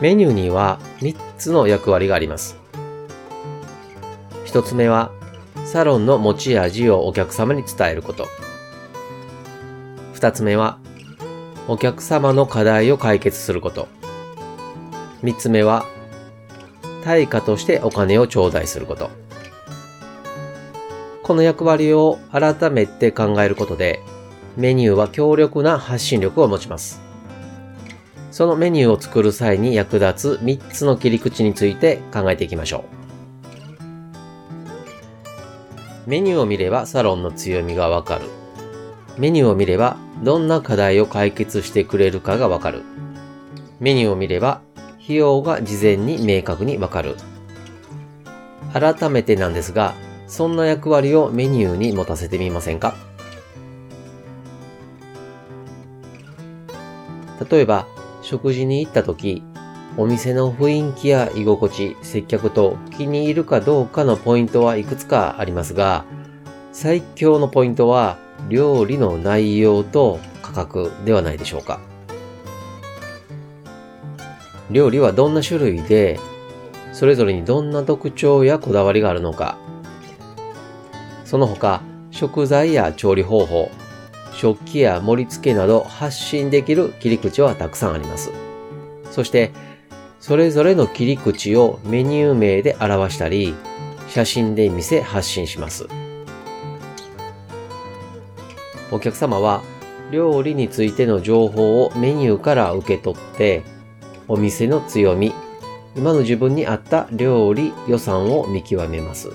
メニューには3つの役割があります。1つ目は、サロンの持ち味をお客様に伝えること。2つ目は、お客様の課題を解決すること。3つ目は、対価としてお金を頂戴すること。この役割を改めて考えることで、メニューは強力な発信力を持ちます。そのメニューを作る際に役立つ3つの切り口について考えていきましょう。メニューを見ればサロンの強みがわかる。メニューを見ればどんな課題を解決してくれるかがわかる。メニューを見れば費用が事前に明確にわかる。改めてなんですが、そんな役割をメニューに持たせてみませんか？例えば、食事に行った時、お店の雰囲気や居心地、接客と気に入るかどうかのポイントはいくつかありますが、最強のポイントは料理の内容と価格ではないでしょうか。料理はどんな種類で、それぞれにどんな特徴やこだわりがあるのか。その他、食材や調理方法、食器や盛り付けなど発信できる切り口はたくさんあります。そして、それぞれの切り口をメニュー名で表したり、写真で見せ発信します。お客様は料理についての情報をメニューから受け取って、お店の強み、今の自分に合った料理予算を見極めます。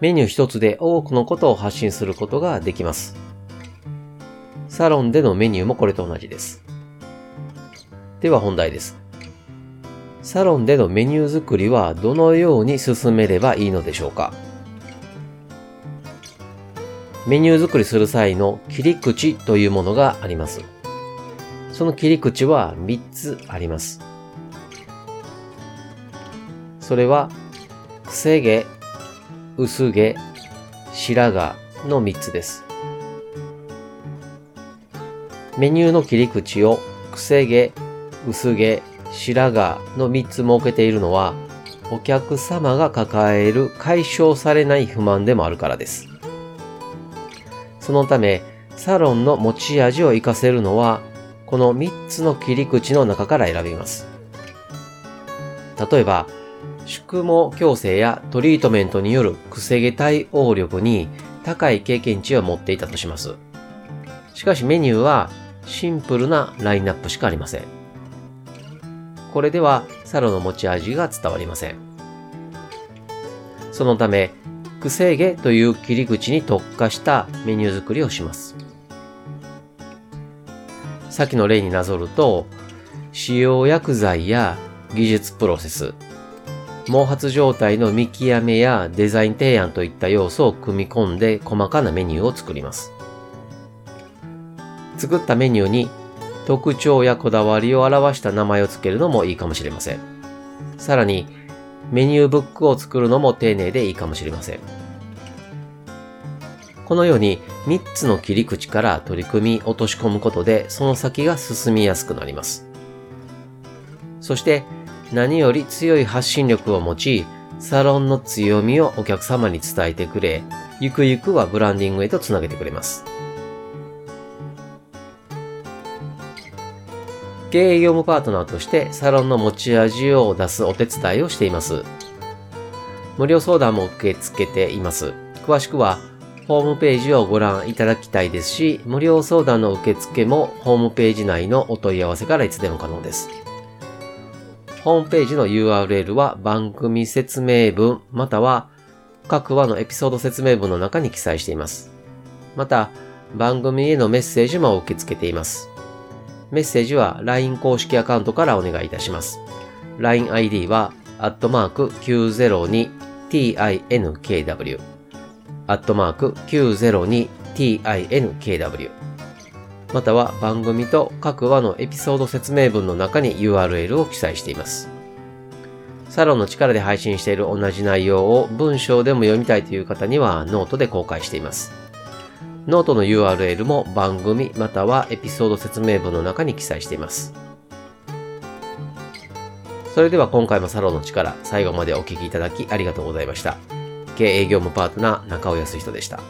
メニュー一つで多くのことを発信することができます。サロンでのメニューもこれと同じです。では本題です。サロンでのメニュー作りはどのように進めればいいのでしょうかメニュー作りする際の切り口というものがあります。その切り口は3つあります。それは、くせ毛、薄毛、白髪の3つです。メニューの切り口をくせ毛、薄毛、白髪の3つ設けているのは、お客様が抱える解消されない不満でもあるからです。そのため、サロンの持ち味を活かせるのは、この3つの切り口の中から選びます。例えば、宿毛矯正やトリートメントによるくせ毛対応力に高い経験値を持っていたとします。しかしメニューはシンプルなラインナップしかありません。これではサロの持ち味が伝わりません。そのため、くせ毛という切り口に特化したメニュー作りをします。先の例になぞると、使用薬剤や技術プロセス、毛髪状態の見極めやデザイン提案といった要素を組み込んで細かなメニューを作ります。作ったメニューに特徴やこだわりを表した名前を付けるのもいいかもしれません。さらに、メニューブックを作るのも丁寧でいいかもしれません。このように3つの切り口から取り組み落とし込むことでその先が進みやすくなります。そして何より強い発信力を持ち、サロンの強みをお客様に伝えてくれ、ゆくゆくはブランディングへとつなげてくれます。経営業務パートナーとしてサロンの持ち味を出すお手伝いをしています。無料相談も受け付けています。詳しくはホームページをご覧いただきたいですし、無料相談の受付もホームページ内のお問い合わせからいつでも可能です。ホームページの URL は番組説明文または各話のエピソード説明文の中に記載しています。また、番組へのメッセージも受け付けています。メッセージは LINE 公式アカウントからお願いいたします。LINE ID は、アットマーク 902tinkw、アットマーク 902tinkw、または番組と各話のエピソード説明文の中に URL を記載しています。サロンの力で配信している同じ内容を文章でも読みたいという方にはノートで公開しています。ノートの URL も番組またはエピソード説明文の中に記載しています。それでは今回もサロンの力、最後までお聴きいただきありがとうございました。経営業務パートナー中尾康人でした。